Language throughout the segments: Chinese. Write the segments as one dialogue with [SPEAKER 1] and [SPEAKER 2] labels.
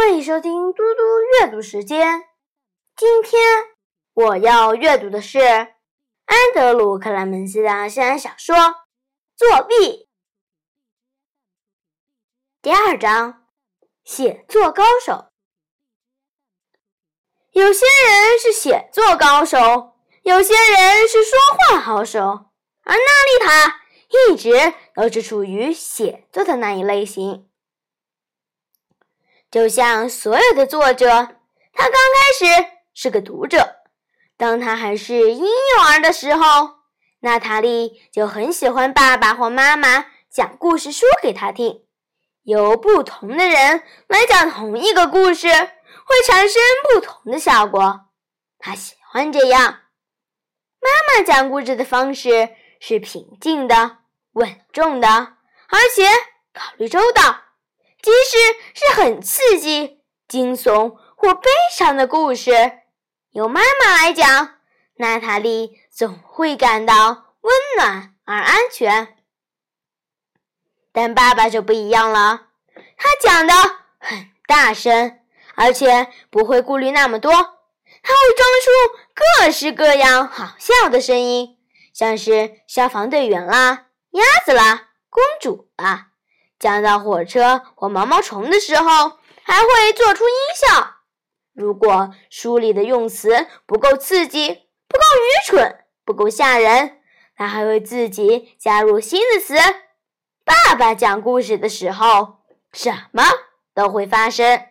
[SPEAKER 1] 欢迎收听嘟嘟阅读时间。今天我要阅读的是安德鲁·克莱门斯的现代小说《作弊》第二章：写作高手。有些人是写作高手，有些人是说话好手，而纳丽塔一直都是处于写作的那一类型。就像所有的作者，他刚开始是个读者。当他还是婴幼儿的时候，娜塔莉就很喜欢爸爸或妈妈讲故事书给他听。由不同的人来讲同一个故事，会产生不同的效果。他喜欢这样。妈妈讲故事的方式是平静的、稳重的，而且考虑周到。即使是很刺激、惊悚或悲伤的故事，由妈妈来讲，娜塔莉总会感到温暖而安全。但爸爸就不一样了，他讲的很大声，而且不会顾虑那么多，他会装出各式各样好笑的声音，像是消防队员啦、鸭子啦、公主啦。讲到火车或毛毛虫的时候，还会做出音效。如果书里的用词不够刺激、不够愚蠢、不够吓人，他还会自己加入新的词。爸爸讲故事的时候，什么都会发生。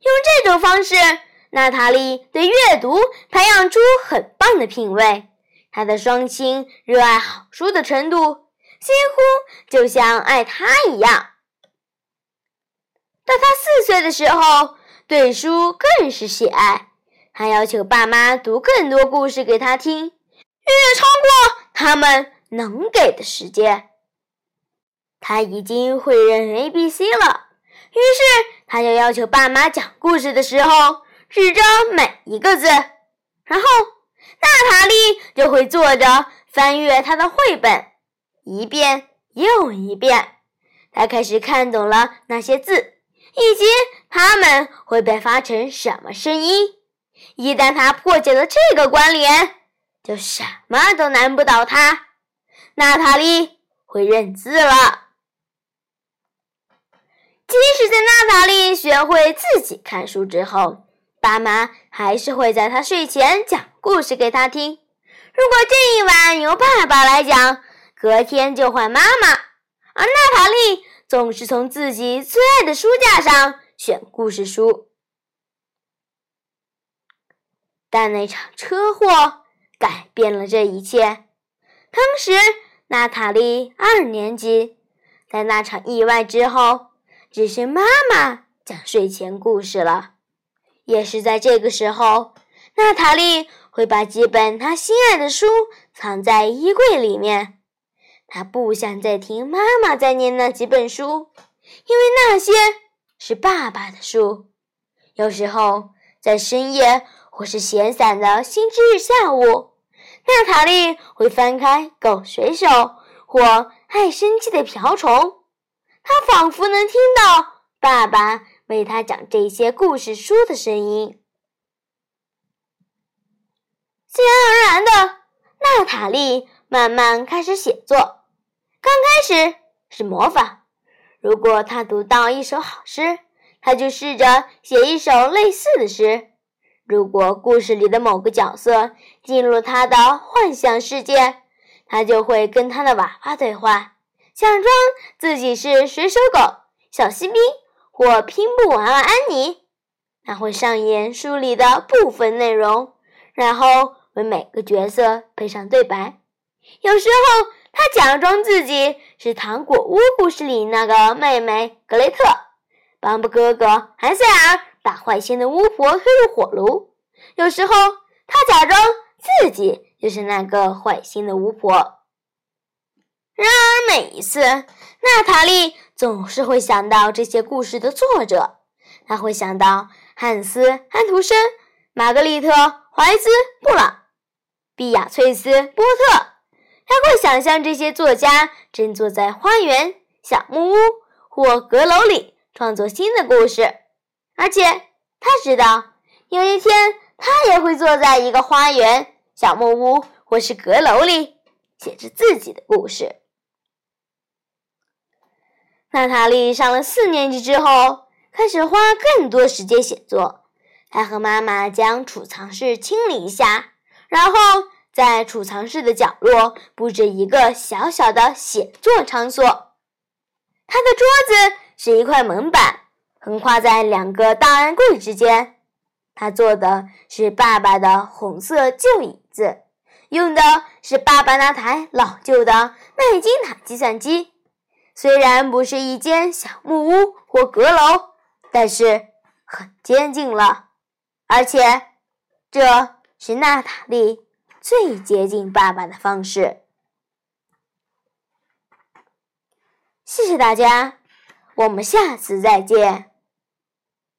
[SPEAKER 1] 用这种方式，娜塔莉对阅读培养出很棒的品味。她的双亲热爱好书的程度。几乎就像爱他一样。到他四岁的时候，对书更是喜爱。他要求爸妈读更多故事给他听，远远超过他们能给的时间。他已经会认 A B C 了，于是他就要求爸妈讲故事的时候指着每一个字，然后娜塔莉就会坐着翻阅他的绘本。一遍又一遍，他开始看懂了那些字，以及它们会被发成什么声音。一旦他破解了这个关联，就什么都难不倒他。娜塔莉会认字了。即使在娜塔莉学会自己看书之后，爸妈还是会在她睡前讲故事给她听。如果这一晚由爸爸来讲，隔天就换妈妈，而娜塔莉总是从自己最爱的书架上选故事书。但那场车祸改变了这一切。当时娜塔莉二年级，在那场意外之后，只是妈妈讲睡前故事了。也是在这个时候，娜塔莉会把几本她心爱的书藏在衣柜里面。他不想再听妈妈在念那几本书，因为那些是爸爸的书。有时候在深夜或是闲散的星期日下午，娜塔莉会翻开《狗水手》或《爱生气的瓢虫》，她仿佛能听到爸爸为他讲这些故事书的声音。自然而然的，娜塔莉慢慢开始写作。开始是模仿，如果他读到一首好诗，他就试着写一首类似的诗。如果故事里的某个角色进入他的幻想世界，他就会跟他的娃娃对话，假装自己是水手狗、小锡兵或拼布娃娃安妮。他会上演书里的部分内容，然后为每个角色配上对白。有时候。他假装自己是《糖果屋》故事里那个妹妹格雷特，帮哥哥韩塞尔把坏心的巫婆推入火炉。有时候，他假装自己就是那个坏心的巫婆。然而，每一次，娜塔莉总是会想到这些故事的作者。他会想到汉斯·安徒生、玛格丽特·怀兹·布朗、碧雅翠丝·波特。会想象这些作家正坐在花园、小木屋或阁楼里创作新的故事，而且他知道有一天他也会坐在一个花园、小木屋或是阁楼里，写着自己的故事。娜塔莉上了四年级之后，开始花更多时间写作。她和妈妈将储藏室清理一下，然后在储藏室的角落布置一个小小的写作场所。他的桌子是一块门板，横跨在两个档案柜之间。他坐的是爸爸的红色旧椅子，用的是爸爸那台老旧的麦金塔计算机。虽然不是一间小木屋或阁楼，但是很接近了，而且这是娜塔莉最接近爸爸的方式。谢谢大家，我们下次再见。